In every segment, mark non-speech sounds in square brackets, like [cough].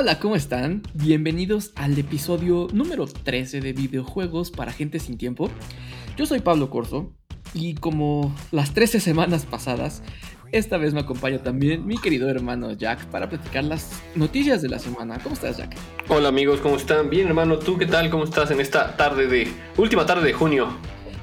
Hola, ¿cómo están? Bienvenidos al episodio número 13 de videojuegos para gente sin tiempo. Yo soy Pablo Corso y como las 13 semanas pasadas, esta vez me acompaña también mi querido hermano Jack para platicar las noticias de la semana. ¿Cómo estás, Jack? Hola amigos, ¿cómo están? Bien, hermano, ¿tú qué tal? ¿Cómo estás en esta tarde de... última tarde de junio?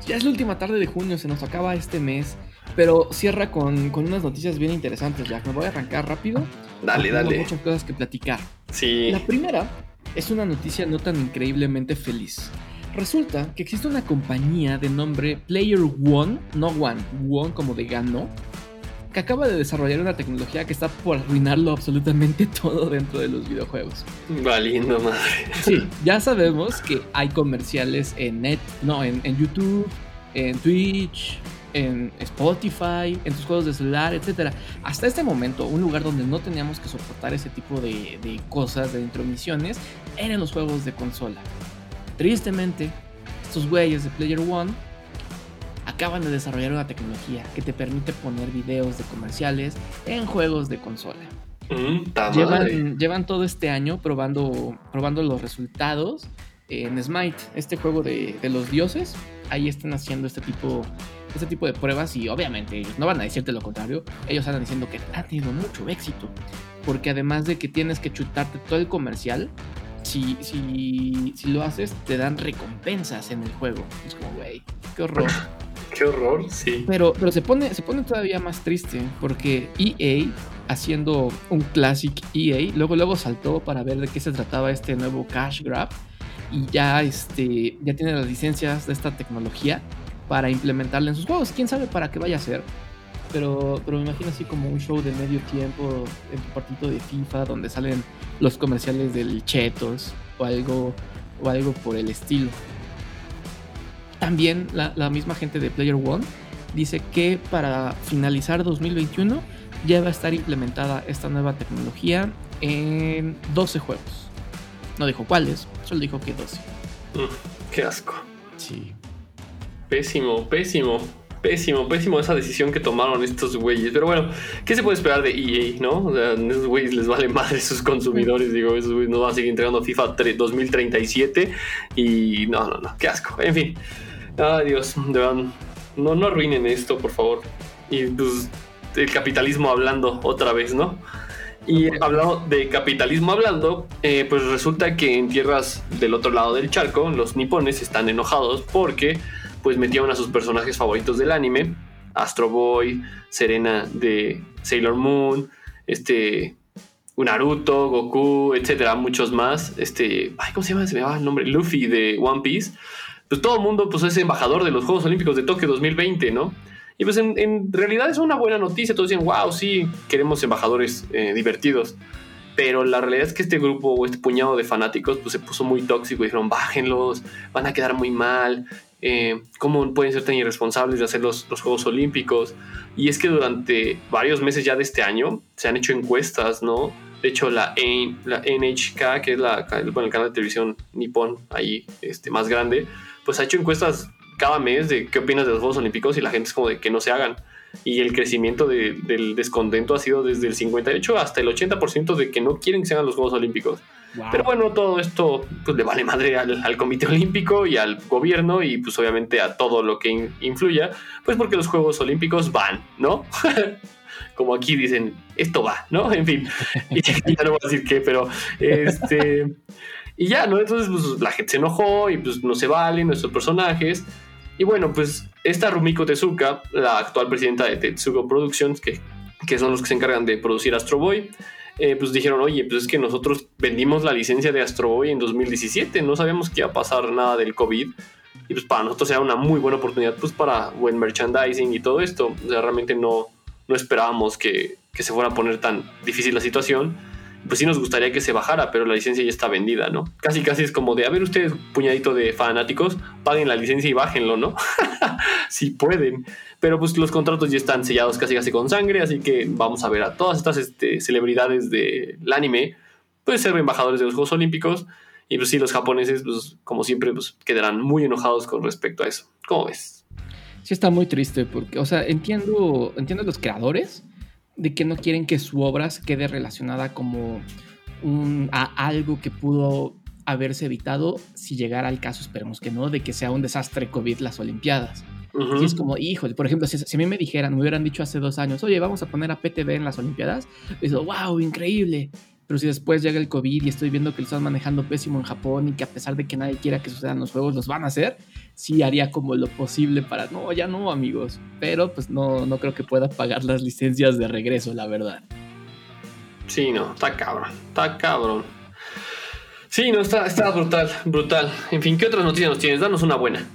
Ya es la última tarde de junio, se nos acaba este mes, pero cierra con, con unas noticias bien interesantes, Jack. Me voy a arrancar rápido. Dale, Tengo dale. muchas cosas que platicar. Sí. La primera es una noticia no tan increíblemente feliz. Resulta que existe una compañía de nombre Player One, no One, One como de gano, que acaba de desarrollar una tecnología que está por arruinarlo absolutamente [laughs] todo dentro de los videojuegos. Valiendo madre. Sí, [laughs] ya sabemos que hay comerciales en net, no, en, en YouTube, en Twitch, en Spotify, en tus juegos de celular, etc. Hasta este momento, un lugar donde no teníamos que soportar ese tipo de, de cosas, de intromisiones, eran los juegos de consola. Tristemente, estos güeyes de Player One acaban de desarrollar una tecnología que te permite poner videos de comerciales en juegos de consola. Mm. Llevan, llevan todo este año probando, probando los resultados en Smite, este juego de, de los dioses. Ahí están haciendo este tipo, este tipo de pruebas y obviamente ellos no van a decirte lo contrario. Ellos están diciendo que ha tenido mucho éxito. Porque además de que tienes que chutarte todo el comercial, si, si, si lo haces te dan recompensas en el juego. Es como, güey, qué horror. [laughs] Qué horror, sí. Pero, pero se, pone, se pone todavía más triste porque EA, haciendo un classic EA, luego, luego saltó para ver de qué se trataba este nuevo Cash Grab y ya, este, ya tiene las licencias de esta tecnología para implementarla en sus juegos. Quién sabe para qué vaya a ser. Pero, pero me imagino así como un show de medio tiempo en tu partito de FIFA donde salen los comerciales del Chetos o algo, o algo por el estilo. También la, la misma gente de Player One dice que para finalizar 2021 ya va a estar implementada esta nueva tecnología en 12 juegos. No dijo cuáles, solo dijo que 12. Mm, qué asco. Sí. Pésimo, pésimo. Pésimo, pésimo esa decisión que tomaron estos güeyes. Pero bueno, ¿qué se puede esperar de EA, no? O sea, a esos güeyes les vale madre sus consumidores. Digo, esos güeyes no van a seguir entregando FIFA 3 2037. Y no, no, no, qué asco. En fin. Ay, Dios, de verdad. No, no arruinen esto, por favor. Y pues, el capitalismo hablando otra vez, ¿no? Y hablando de capitalismo hablando, eh, pues resulta que en tierras del otro lado del charco, los nipones están enojados porque pues metieron a sus personajes favoritos del anime, Astro Boy, Serena de Sailor Moon, este Naruto, Goku, etcétera, muchos más. Este, ay, ¿cómo se llama? Se me llama el nombre, Luffy de One Piece. Pues todo el mundo pues es embajador de los Juegos Olímpicos de Tokio 2020, ¿no? Y pues en, en realidad es una buena noticia. Todos dicen, wow, sí, queremos embajadores eh, divertidos. Pero la realidad es que este grupo o este puñado de fanáticos pues se puso muy tóxico y dijeron, bájenlos, van a quedar muy mal. Eh, ¿Cómo pueden ser tan irresponsables de hacer los, los, Juegos Olímpicos? Y es que durante varios meses ya de este año se han hecho encuestas, ¿no? De hecho, la, la NHK, que es la, bueno, el canal de televisión nipón ahí este, más grande, pues ha hecho encuestas cada mes de qué opinas de los Juegos Olímpicos y la gente es como de que no se hagan. Y el crecimiento de, del descontento ha sido desde el 58 hasta el 80% de que no quieren que se hagan los Juegos Olímpicos. Wow. Pero bueno, todo esto pues, le vale madre al, al, Comité Olímpico y al gobierno y pues obviamente a todo lo que in, influya, pues porque los Juegos Olímpicos van, ¿no? [laughs] Como aquí dicen, esto va, ¿no? En fin, [laughs] y ya no voy a decir qué, pero este... Y ya, ¿no? Entonces pues, la gente se enojó y pues no se valen nuestros personajes. Y bueno, pues esta Rumiko Tezuka, la actual presidenta de Tetsugo Productions, que, que son los que se encargan de producir Astro Boy, eh, pues dijeron, oye, pues es que nosotros vendimos la licencia de Astro Boy en 2017, no sabíamos que iba a pasar nada del COVID. Y pues para nosotros era una muy buena oportunidad pues para buen merchandising y todo esto. O sea, realmente no, no esperábamos que, que se fuera a poner tan difícil la situación pues sí nos gustaría que se bajara, pero la licencia ya está vendida, ¿no? Casi casi es como de, a ver ustedes, puñadito de fanáticos, paguen la licencia y bájenlo, ¿no? [laughs] si pueden. Pero pues los contratos ya están sellados casi casi con sangre, así que vamos a ver a todas estas este, celebridades del anime, pues ser embajadores de los Juegos Olímpicos. Y pues sí, los japoneses, pues como siempre, pues quedarán muy enojados con respecto a eso. ¿Cómo ves? Sí está muy triste porque, o sea, entiendo, entiendo los creadores, de que no quieren que su obra se quede relacionada como un, a algo que pudo haberse evitado si llegara al caso, esperemos que no, de que sea un desastre COVID las Olimpiadas. Y es como, híjole, por ejemplo, si, a mí me dijeran, me hubieran dicho hace dos años, oye, vamos a poner a PTV en las Olimpiadas, digo, wow, increíble. Pero si después llega el COVID y estoy viendo que lo están manejando pésimo en Japón y que a pesar de que nadie quiera que sucedan los juegos, los van a hacer, sí haría como lo posible para, no, ya no, amigos. Pero pues no, no creo que pueda pagar las licencias de regreso, la verdad. Sí, no, está cabrón, está cabrón. Sí, no, está, está brutal, brutal. En fin, ¿qué otras noticias nos tienes? Danos una buena.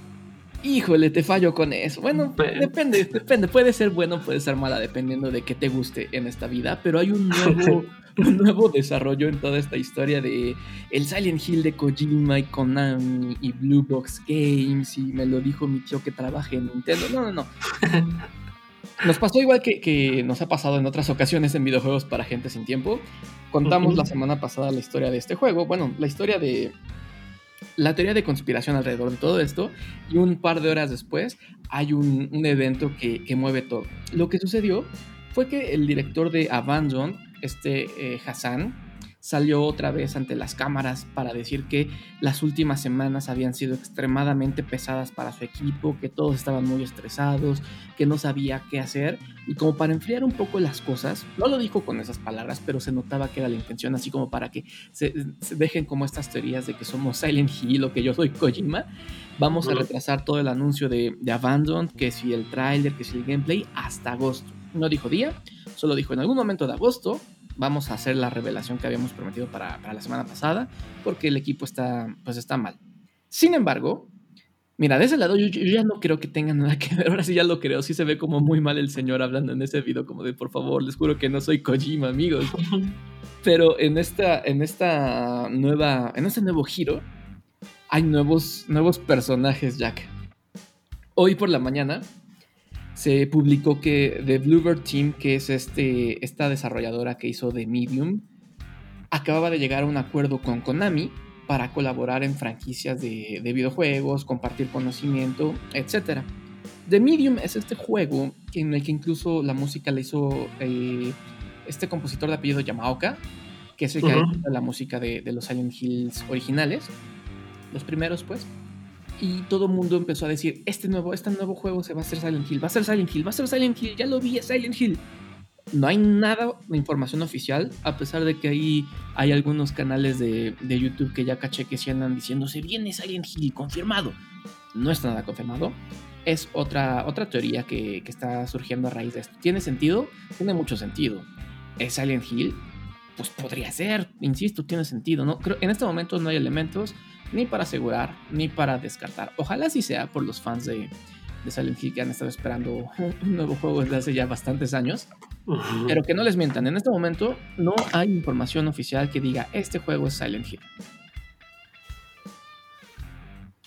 Híjole, te fallo con eso. Bueno, depende, depende. Puede ser bueno, puede ser mala, dependiendo de qué te guste en esta vida. Pero hay un [laughs] nuevo, [laughs] un nuevo desarrollo en toda esta historia de el Silent Hill de Kojima y Konami y Blue Box Games. Y me lo dijo mi tío que trabaja en Nintendo. No, no, no. [laughs] Nos pasó igual que, nos ha pasado en otras ocasiones en videojuegos para gente sin tiempo. Contamos la semana pasada la historia de este juego. Bueno, la historia de. La teoría de conspiración alrededor de todo esto. Y un par de horas después hay un, evento que, mueve todo. Lo que sucedió fue que el director de Abandon, este eh, Hassan, salió otra vez ante las cámaras para decir que las últimas semanas habían sido extremadamente pesadas para su equipo, que todos estaban muy estresados, que no sabía qué hacer. Y como para enfriar un poco las cosas, no lo dijo con esas palabras, pero se notaba que era la intención, así como para que se, dejen como estas teorías de que somos Silent Hill o que yo soy Kojima, vamos a retrasar todo el anuncio de, de Abandon, que si el tráiler, que si el gameplay, hasta agosto. No dijo día, solo dijo en algún momento de agosto vamos a hacer la revelación que habíamos prometido para, la semana pasada, porque el equipo está, pues está mal. Sin embargo, mira, de ese lado yo, ya no creo que tenga nada que ver, ahora sí ya lo creo, sí se ve como muy mal el señor hablando en ese video, como de por favor, les juro que no soy Kojima, amigos. [laughs] Pero en esta, en esta nueva, en este nuevo giro, hay nuevos, nuevos personajes, Jack. Hoy por la mañana se publicó que The Bluebird Team, que es este, esta desarrolladora que hizo The Medium, acababa de llegar a un acuerdo con Konami para colaborar en franquicias de, videojuegos, compartir conocimiento, etc. The Medium es este juego en el que incluso la música le hizo eh, este compositor de apellido Yamaoka, que es el que ha hecho la música de, de los Silent Hills originales, los primeros pues y todo el mundo empezó a decir, este nuevo, este nuevo juego se va a hacer Silent Hill, va a ser Silent Hill, va a ser Silent Hill, ya lo vi, es Silent Hill. No hay nada de información oficial, a pesar de que ahí hay algunos canales de, YouTube que ya caché que se andan diciendo, se viene Silent Hill confirmado. No está nada confirmado. Es otra, otra teoría que, que está surgiendo a raíz de esto. ¿Tiene sentido? Tiene mucho sentido. ¿Es Silent Hill? Pues podría ser, insisto, tiene sentido. ¿no? Creo, en este momento no hay elementos ni para asegurar, ni para descartar. Ojalá sí sea por los fans de, de Silent Hill que han estado esperando [laughs] un, nuevo juego desde hace ya bastantes años. Pero que no les mientan, en este momento no hay información oficial que diga este juego es Silent Hill.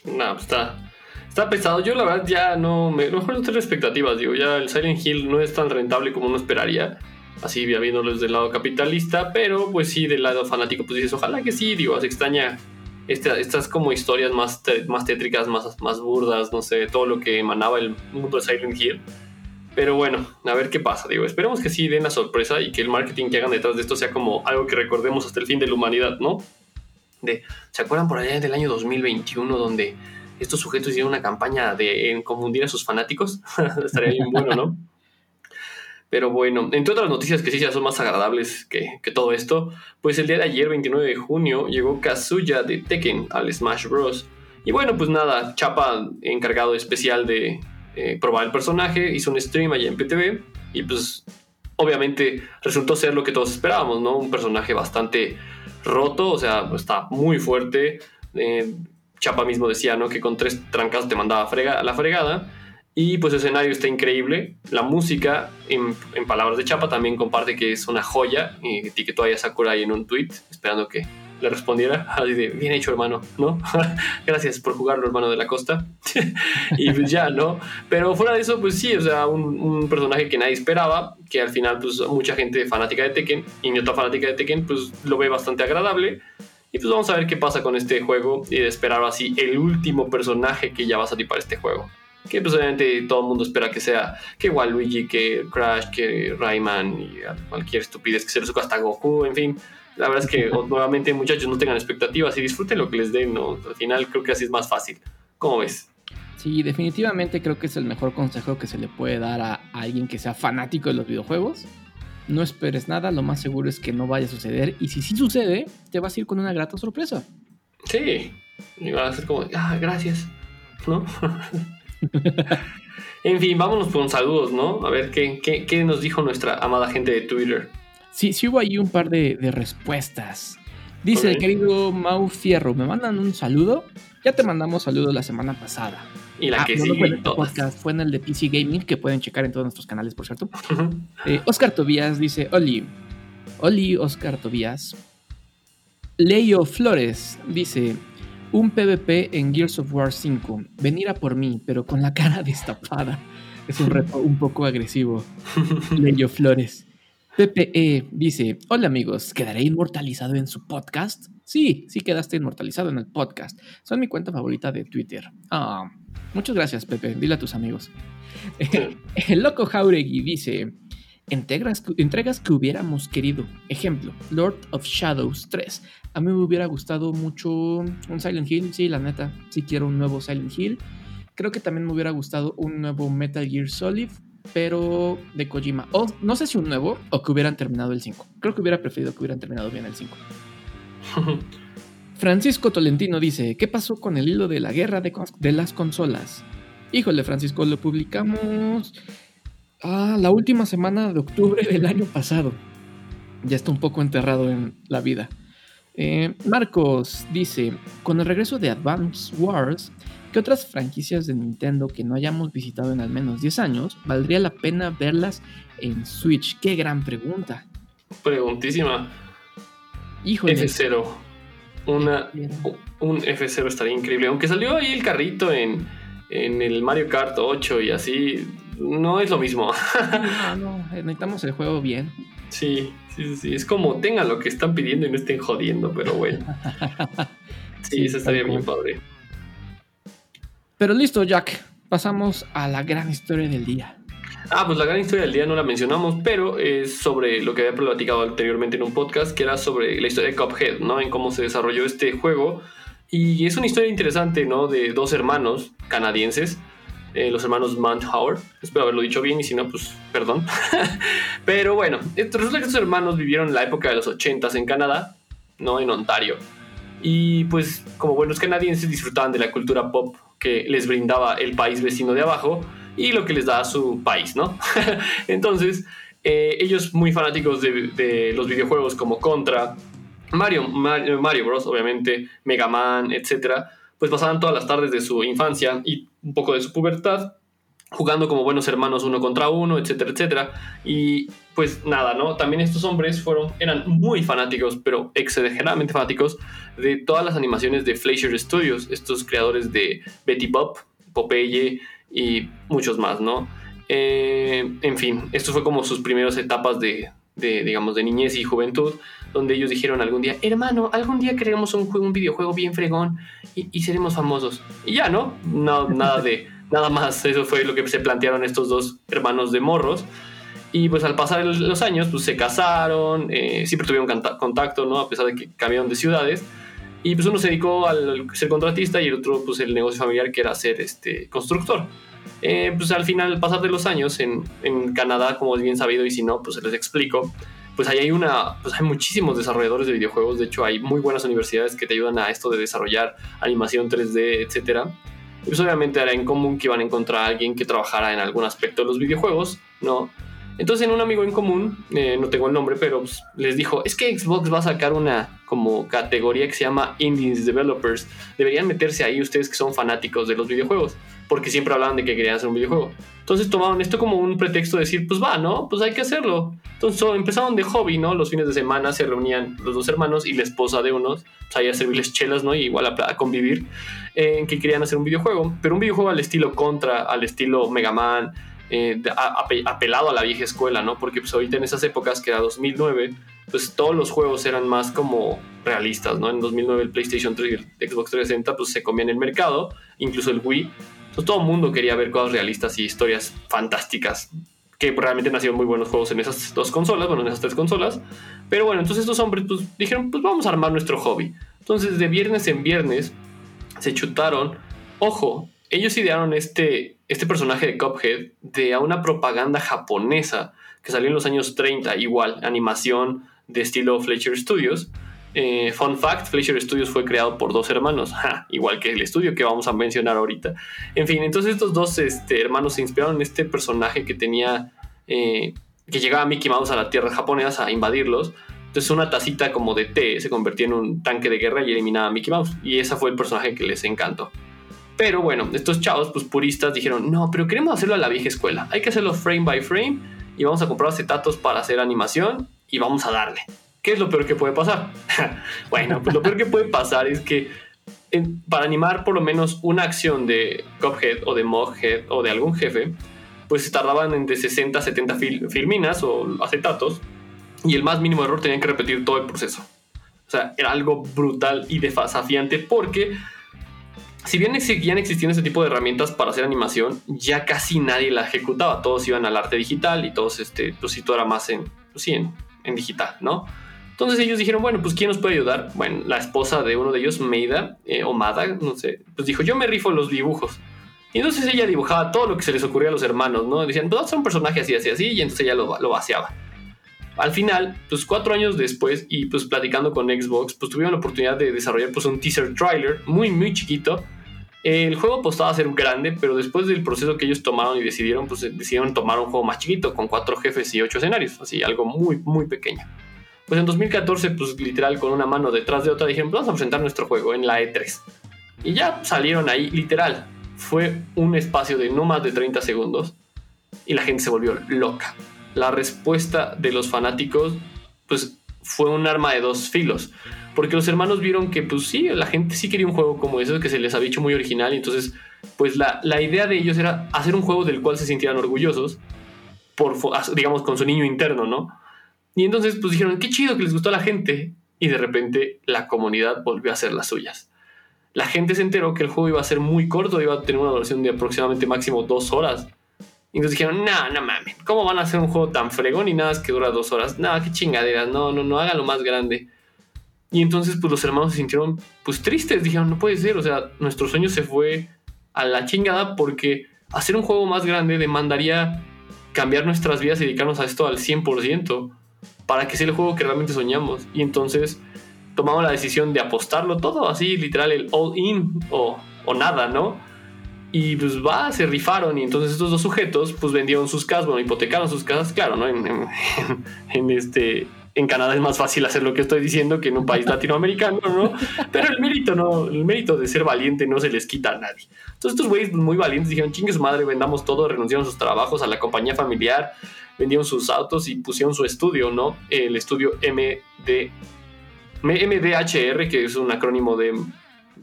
No, está, está pesado. Yo la verdad ya no me [laughs] no tengo expectativas. Digo, ya el Silent Hill no es tan rentable como uno esperaría. Así viéndolo desde el lado capitalista, pero pues sí, del lado fanático, pues dices, ojalá que sí, digo, se extraña estas como historias más, más tétricas, más, más burdas, no sé, todo lo que emanaba el mundo de Silent Hill. Pero bueno, a ver qué pasa, digo, esperemos que sí den la sorpresa y que el marketing que hagan detrás de esto sea como algo que recordemos hasta el fin de la humanidad, ¿no? De, ¿Se acuerdan por allá del año 2021 donde estos sujetos hicieron una campaña de en confundir a sus fanáticos? [laughs] Estaría bien bueno, ¿no? Pero bueno, entre otras noticias que sí ya son más agradables que, todo esto, pues el día de ayer, 29 de junio, llegó Kazuya de Tekken al Smash Bros. Y bueno, pues nada, Chapa, encargado especial de eh, probar el personaje, hizo un stream allá en PTV y pues obviamente resultó ser lo que todos esperábamos, ¿no? Un personaje bastante roto, o sea, está muy fuerte. Eh, Chapa mismo decía, ¿no? Que con tres trancas te mandaba la fregada. Y pues el escenario está increíble. La música, en, palabras de Chapa, también comparte que es una joya. Y etiquetó a Sakura ahí en un tweet, esperando que le respondiera. [laughs] Así de, bien hecho, hermano, ¿no? [laughs] Gracias por jugarlo, hermano de la costa. [laughs] y pues ya, ¿no? Pero fuera de eso, pues sí, o sea, un, personaje que nadie esperaba, que al final, pues mucha gente fanática de Tekken y mi otra fanática de Tekken, pues lo ve bastante agradable. Y pues vamos a ver qué pasa con este juego y de esperar así el último personaje que ya va a salir para este juego que pues obviamente todo el mundo espera que sea que Waluigi, que Crash, que Rayman y cualquier estupidez que se le suba hasta Goku, en fin. La verdad es que [laughs] nuevamente muchachos no tengan expectativas y disfruten lo que les den, ¿no? Al final creo que así es más fácil. ¿Cómo ves? Sí, definitivamente creo que es el mejor consejo que se le puede dar a alguien que sea fanático de los videojuegos. No esperes nada, lo más seguro es que no vaya a suceder y si sí sucede, te vas a ir con una grata sorpresa. Sí, y va a ser como, ah, gracias, ¿no? [laughs] [laughs] en fin, vámonos con saludos, ¿no? A ver qué, qué, nos dijo nuestra amada gente de Twitter. Sí, sí hubo ahí un par de, respuestas. Dice el querido Mau Fierro, me mandan un saludo. Ya te mandamos saludos la semana pasada. Y la ah, que sigue. Fue en, podcast, fue en el de PC Gaming, que pueden checar en todos nuestros canales, por cierto. Eh, Oscar Tobías dice: Oli, Oli, Oscar Tobías. Leo Flores dice: Un PvP en Gears of War 5. Venir a por mí, pero con la cara [laughs] destapada. Es un reto un poco agresivo. [laughs] Leo Flores. PPE dice: Hola amigos, ¿quedaré inmortalizado en su podcast? Sí, sí quedaste inmortalizado en el podcast. Son mi cuenta favorita de Twitter. Ah, muchas gracias, Pepe. Dile a tus amigos. [laughs] el loco Jauregui dice: entregas, entregas que hubiéramos querido. Ejemplo, Lord of Shadows 3. A mí me hubiera gustado mucho un Silent Hill. Sí, la neta, sí quiero un nuevo Silent Hill. Creo que también me hubiera gustado un nuevo Metal Gear Solid, pero de Kojima. O no sé si un nuevo o que hubieran terminado el 5. Creo que hubiera preferido que hubieran terminado bien el 5. [laughs] Francisco Tolentino dice, ¿qué pasó con el hilo de la guerra de, las consolas? Híjole, Francisco, lo publicamos ah, la última semana de octubre del año pasado. Ya está un poco enterrado en la vida. Eh, Marcos dice, con el regreso de Advance Wars, ¿qué otras franquicias de Nintendo que no hayamos visitado en al menos 10 años valdría la pena verlas en Switch? Qué gran pregunta. Preguntísima. F0. Una, un F0 estaría increíble. Aunque salió ahí el carrito en, el Mario Kart 8 y así, no es lo mismo. no, necesitamos el juego bien. Sí, sí, sí. Es como tengan lo que están pidiendo y no estén jodiendo, pero bueno. [laughs] Sí, eso estaría bien padre. Pero listo, Jack. Pasamos a la gran historia del día. Ah, pues la gran historia del día no la mencionamos, pero es sobre lo que había platicado anteriormente en un podcast, que era sobre la historia de Cuphead, ¿no? En cómo se desarrolló este juego. Y es una historia interesante, ¿no? De dos hermanos canadienses, eh, los hermanos Howard. Espero haberlo dicho bien y si no, pues perdón. [laughs] pero bueno, resulta que estos hermanos vivieron la época de los 80s en Canadá, ¿no? En Ontario. Y pues como buenos canadienses disfrutaban de la cultura pop que les brindaba el país vecino de abajo y lo que les da a su país, ¿no? [laughs] Entonces, eh, ellos muy fanáticos de, los videojuegos como Contra, Mario, Mario, Bros, obviamente, Mega Man, etc., pues pasaban todas las tardes de su infancia y un poco de su pubertad jugando como buenos hermanos uno contra uno, etcétera, etcétera. Y pues nada, ¿no? También estos hombres fueron, eran muy fanáticos, pero exageradamente fanáticos de todas las animaciones de Fleischer Studios, estos creadores de Betty Bob, Popeye, y muchos más, ¿no? Eh, en fin, esto fue como sus primeras etapas de, digamos, de niñez y juventud, donde ellos dijeron algún día, hermano, algún día creemos un, juego, un videojuego bien fregón y, seremos famosos. Y ya, ¿no? no nada de, [laughs] nada más, eso fue lo que se plantearon estos dos hermanos de morros. Y pues al pasar los años, pues se casaron, eh, siempre tuvieron contacto, ¿no? A pesar de que cambiaron de ciudades. Y pues uno se dedicó al ser contratista y el otro pues el negocio familiar que era ser este constructor. Eh, pues al final, al pasar de los años en, en, Canadá, como es bien sabido y si no, pues les explico, pues ahí hay una, pues hay muchísimos desarrolladores de videojuegos, de hecho hay muy buenas universidades que te ayudan a esto de desarrollar animación 3D, etcétera. Pues obviamente era en común que iban a encontrar a alguien que trabajara en algún aspecto de los videojuegos, ¿no? Entonces en un amigo en común, eh, no tengo el nombre, pero pues, les dijo, es que Xbox va a sacar una como categoría que se llama Indies Developers. Deberían meterse ahí ustedes que son fanáticos de los videojuegos, porque siempre hablaban de que querían hacer un videojuego. Entonces tomaron esto como un pretexto de decir, pues va, ¿no? Pues hay que hacerlo. Entonces empezaron de hobby, ¿no? Los fines de semana se reunían los dos hermanos y la esposa de unos, pues ahí a servirles chelas, ¿no? Y igual a, convivir, en que querían hacer un videojuego, pero un videojuego al estilo Contra, al estilo Mega Man eh, apelado a la vieja escuela, ¿no? Porque pues ahorita en esas épocas, que era 2009, pues todos los juegos eran más como realistas, ¿no? En 2009 el PlayStation 3 y el Xbox 360 pues se comían el mercado, incluso el Wii. Entonces todo el mundo quería ver cosas realistas y historias fantásticas. que realmente nacieron muy buenos juegos en esas dos consolas, bueno, en esas tres consolas. Pero bueno, entonces estos hombres pues dijeron, pues vamos a armar nuestro hobby. Entonces de viernes en viernes se chutaron, ojo, ellos idearon este, este personaje de Cuphead de a una propaganda japonesa que salió en los años 30, igual, animación de estilo Fletcher Studios. Eh, fun fact, Fletcher Studios fue creado por dos hermanos, igual que el estudio que vamos a mencionar ahorita. En fin, entonces estos dos este, hermanos se inspiraron en este personaje que tenía, eh, que llegaba Mickey Mouse a la tierra japonesa a invadirlos. Entonces una tacita como de té se convertía en un tanque de guerra y eliminaba a Mickey Mouse. Y ese fue el personaje que les encantó. Pero bueno, estos chavos, pues puristas, dijeron, no, pero queremos hacerlo a la vieja escuela. Hay que hacerlo frame by frame y vamos a comprar acetatos para hacer animación y vamos a darle. ¿Qué es lo peor que puede pasar? [laughs] bueno, pues lo peor que puede pasar es que para animar por lo menos una acción de Cuphead o de Moghead o de algún jefe, pues se tardaban entre 60 a 70 filminas o acetatos y el más mínimo error tenían que repetir todo el proceso. O sea, era algo brutal y desafiante porque si bien seguían existiendo ese tipo de herramientas para hacer animación, ya casi nadie la ejecutaba. Todos iban al arte digital y todos, este, pues si todo era más en, pues sí, en digital, ¿no? Entonces ellos dijeron, bueno, pues ¿quién nos puede ayudar? Bueno, la esposa de uno de ellos, Meida, eh, o Mada, no sé, pues dijo, yo me rifo los dibujos. Y entonces ella dibujaba todo lo que se les ocurría a los hermanos, ¿no? Decían, pues hacer un personaje así, así, así, y entonces ella lo, lo vaciaba. Al final, pues cuatro años después, y pues platicando con Xbox, pues tuvieron la oportunidad de desarrollar pues un teaser trailer muy, muy chiquito. El juego apostaba a ser grande, pero después del proceso que ellos tomaron y decidieron, pues decidieron tomar un juego más chiquito, con cuatro jefes y ocho escenarios, así, algo muy, muy pequeño. Pues en 2014, pues literal con una mano detrás de otra, dijeron, vamos a presentar nuestro juego en la E3. Y ya salieron ahí, literal. Fue un espacio de no más de 30 segundos y la gente se volvió loca. La respuesta de los fanáticos, pues fue un arma de dos filos. Porque los hermanos vieron que, pues sí, la gente sí quería un juego como ese, que se les había hecho muy original. Y entonces, pues la, la idea de ellos era hacer un juego del cual se sintieran orgullosos, por, digamos, con su niño interno, ¿no? Y entonces pues dijeron, qué chido que les gustó a la gente. Y de repente la comunidad volvió a hacer las suyas. La gente se enteró que el juego iba a ser muy corto, iba a tener una duración de aproximadamente máximo dos horas. Entonces dijeron, no, no mames, ¿cómo van a hacer un juego tan fregón y nada que dura dos horas? No, qué chingadera, no, no, no, háganlo más grande. Y entonces pues los hermanos se sintieron pues tristes, dijeron, no puede ser, o sea, nuestro sueño se fue a la chingada porque hacer un juego más grande demandaría cambiar nuestras vidas y dedicarnos a esto al 100% para que sea el juego que realmente soñamos. Y entonces tomamos la decisión de apostarlo todo, así literal el all in o, o nada, ¿no? Y pues va, se rifaron y entonces estos dos sujetos pues vendieron sus casas, bueno, hipotecaron sus casas, claro, ¿no? En, en, [laughs] este, en Canadá es más fácil hacer lo que estoy diciendo que en un país latinoamericano, ¿no? [laughs] Pero el mérito, ¿no? El mérito de ser valiente no se les quita a nadie. Entonces estos güeyes muy valientes dijeron, chingue su madre, vendamos todo, renunciaron a sus trabajos, a la compañía familiar, vendieron sus autos y pusieron su estudio, ¿no? El estudio MD, MDHR, que es un acrónimo de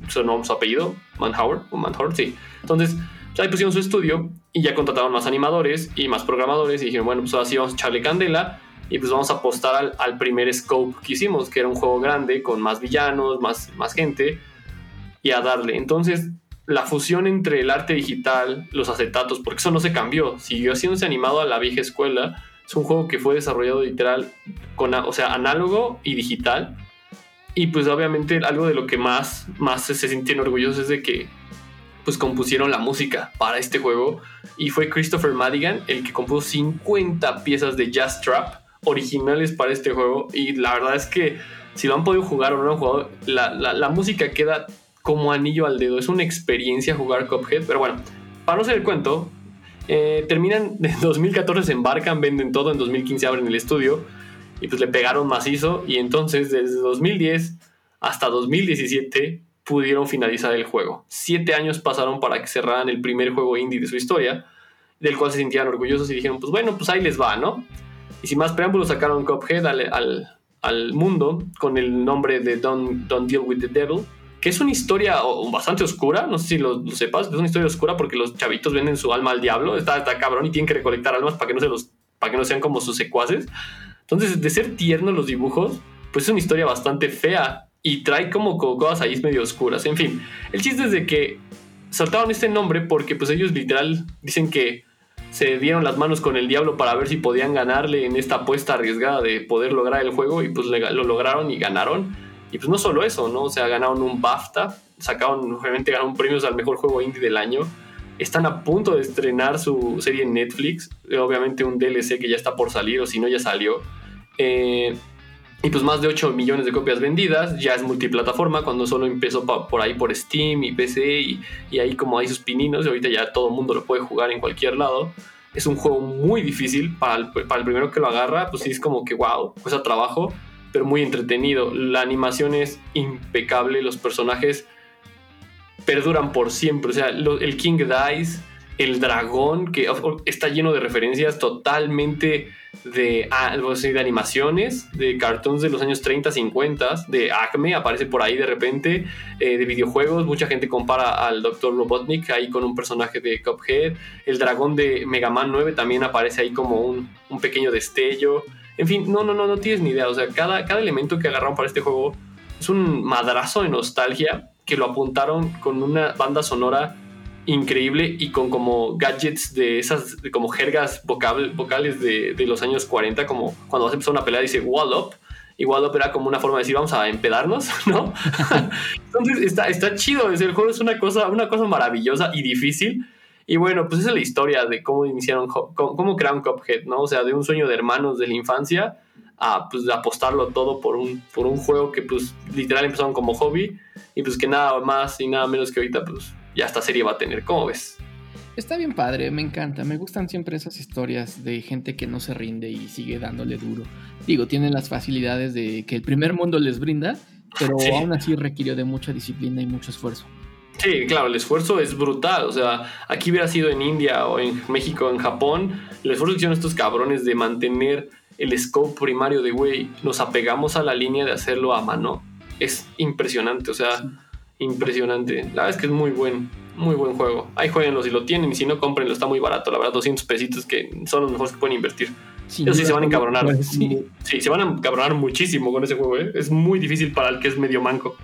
su, nombre, su apellido, Manhauer, o Manhauer, sí. Entonces, ahí pusieron su estudio y ya contrataron más animadores y más programadores y dijeron, bueno, pues así vamos a echarle candela y pues vamos a apostar al, al, primer scope que hicimos, que era un juego grande con más villanos, más, más gente y a darle. Entonces, la fusión entre el arte digital, los acetatos, porque eso no se cambió, siguió haciéndose animado a la vieja escuela. Es un juego que fue desarrollado literal, con, o sea, análogo y digital. Y pues obviamente algo de lo que más, más se sintieron orgullosos es de que pues compusieron la música para este juego. Y fue Christopher Madigan el que compuso 50 piezas de Jazz Trap originales para este juego. Y la verdad es que si lo han podido jugar o no lo han jugado, la, la, música queda como anillo al dedo. Es una experiencia jugar Cuphead, pero bueno, para no ser el cuento, eh, terminan [laughs] en 2014, se embarcan, venden todo, en 2015 abren el estudio y pues le pegaron macizo y entonces desde 2010 hasta 2017 pudieron finalizar el juego. Siete años pasaron para que cerraran el primer juego indie de su historia, del cual se sentían orgullosos y dijeron, pues bueno, pues ahí les va, ¿no? Y sin más preámbulos sacaron Cuphead al, al, mundo con el nombre de Don't, Don't Deal with the Devil que es una historia bastante oscura, no sé si lo, sepas, es una historia oscura porque los chavitos venden su alma al diablo, está, está cabrón y tienen que recolectar almas para que no, se los, para que no sean como sus secuaces. Entonces, de ser tiernos los dibujos, pues es una historia bastante fea y trae como cosas ahí medio oscuras. En fin, el chiste es de que saltaron este nombre porque pues ellos literal dicen que se dieron las manos con el diablo para ver si podían ganarle en esta apuesta arriesgada de poder lograr el juego y pues lo lograron y ganaron. Y pues no solo eso, ¿no? O sea, ganaron un BAFTA, sacaron, obviamente ganaron premios al mejor juego indie del año. Están a punto de estrenar su serie en Netflix, obviamente un DLC que ya está por salir o si no ya salió. Eh, y pues más de 8 millones de copias vendidas, ya es multiplataforma, cuando solo empezó por ahí por Steam y PC y, y, ahí como hay sus pininos, y ahorita ya todo el mundo lo puede jugar en cualquier lado. Es un juego muy difícil, para el, para el primero que lo agarra, pues sí es como que wow, cuesta trabajo, pero muy entretenido. La animación es impecable, los personajes perduran por siempre, o sea, el King Dice, el dragón, que está lleno de referencias totalmente de, ah, de animaciones, de cartoons de los años 30, 50, de Acme, aparece por ahí de repente, eh, de videojuegos, mucha gente compara al Dr. Robotnik ahí con un personaje de Cuphead, el dragón de Mega Man 9 también aparece ahí como un, un pequeño destello, en fin, no, no, no, no tienes ni idea, o sea, cada, cada elemento que agarraron para este juego es un madrazo de nostalgia que lo apuntaron con una banda sonora increíble y con como gadgets de esas, como jergas vocales de, los años 40, como cuando vas a empezar una pelea dice wall up, y wall up era como una forma de decir vamos a empedarnos, [laughs] ¿no? [laughs] Entonces está, está chido, el juego es una cosa, una cosa maravillosa y difícil. Y bueno, pues esa es la historia de cómo iniciaron, cómo, cómo crearon Cuphead, ¿no? O sea, de un sueño de hermanos de la infancia a pues apostarlo todo por un, por un juego que pues literal empezaron como hobby y pues que nada más y nada menos que ahorita pues ya esta serie va a tener. ¿Cómo ves? Está bien padre, me encanta. Me gustan siempre esas historias de gente que no se rinde y sigue dándole duro. Digo, tienen las facilidades de que el primer mundo les brinda, pero aún así requirió de mucha disciplina y mucho esfuerzo. Sí, claro, el esfuerzo es brutal. O sea, aquí hubiera sido en India o en México, en Japón, el esfuerzo que hicieron estos cabrones de mantener el scope primario de, güey, nos apegamos a la línea de hacerlo a mano. Es impresionante, o sea, impresionante. La verdad es que es muy buen, muy buen juego. Ahí jueguenlo si lo tienen y si no, cómprenlo. Está muy barato, la verdad, 200 pesitos que son los mejores que pueden invertir. Sí, sí se van a encabronar. [laughs] sí. se van a encabronar muchísimo con ese juego. ¿eh? Es muy difícil para el que es medio manco.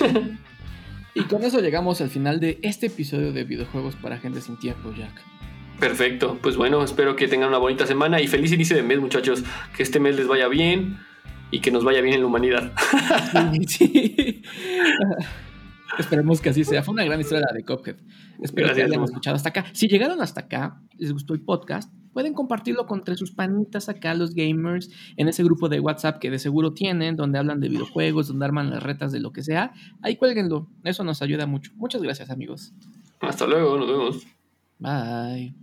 [laughs] y con eso llegamos al final de este episodio de videojuegos para gente sin tiempo, Jack. Perfecto, pues bueno, espero que tengan una bonita semana y feliz inicio de mes, muchachos. Que este mes les vaya bien y que nos vaya bien en la humanidad. [laughs] Sí, [laughs] Esperemos que así sea. Fue una gran historia la de Cuphead. Espero que hayan escuchado hasta acá. Si llegaron hasta acá, les gustó el podcast, pueden compartirlo con sus panitas acá, los gamers, en ese grupo de WhatsApp que de seguro tienen, donde hablan de videojuegos, donde arman las retas de lo que sea. Ahí cuélguenlo. Eso nos ayuda mucho. Muchas gracias, amigos. Hasta luego, nos vemos. Bye.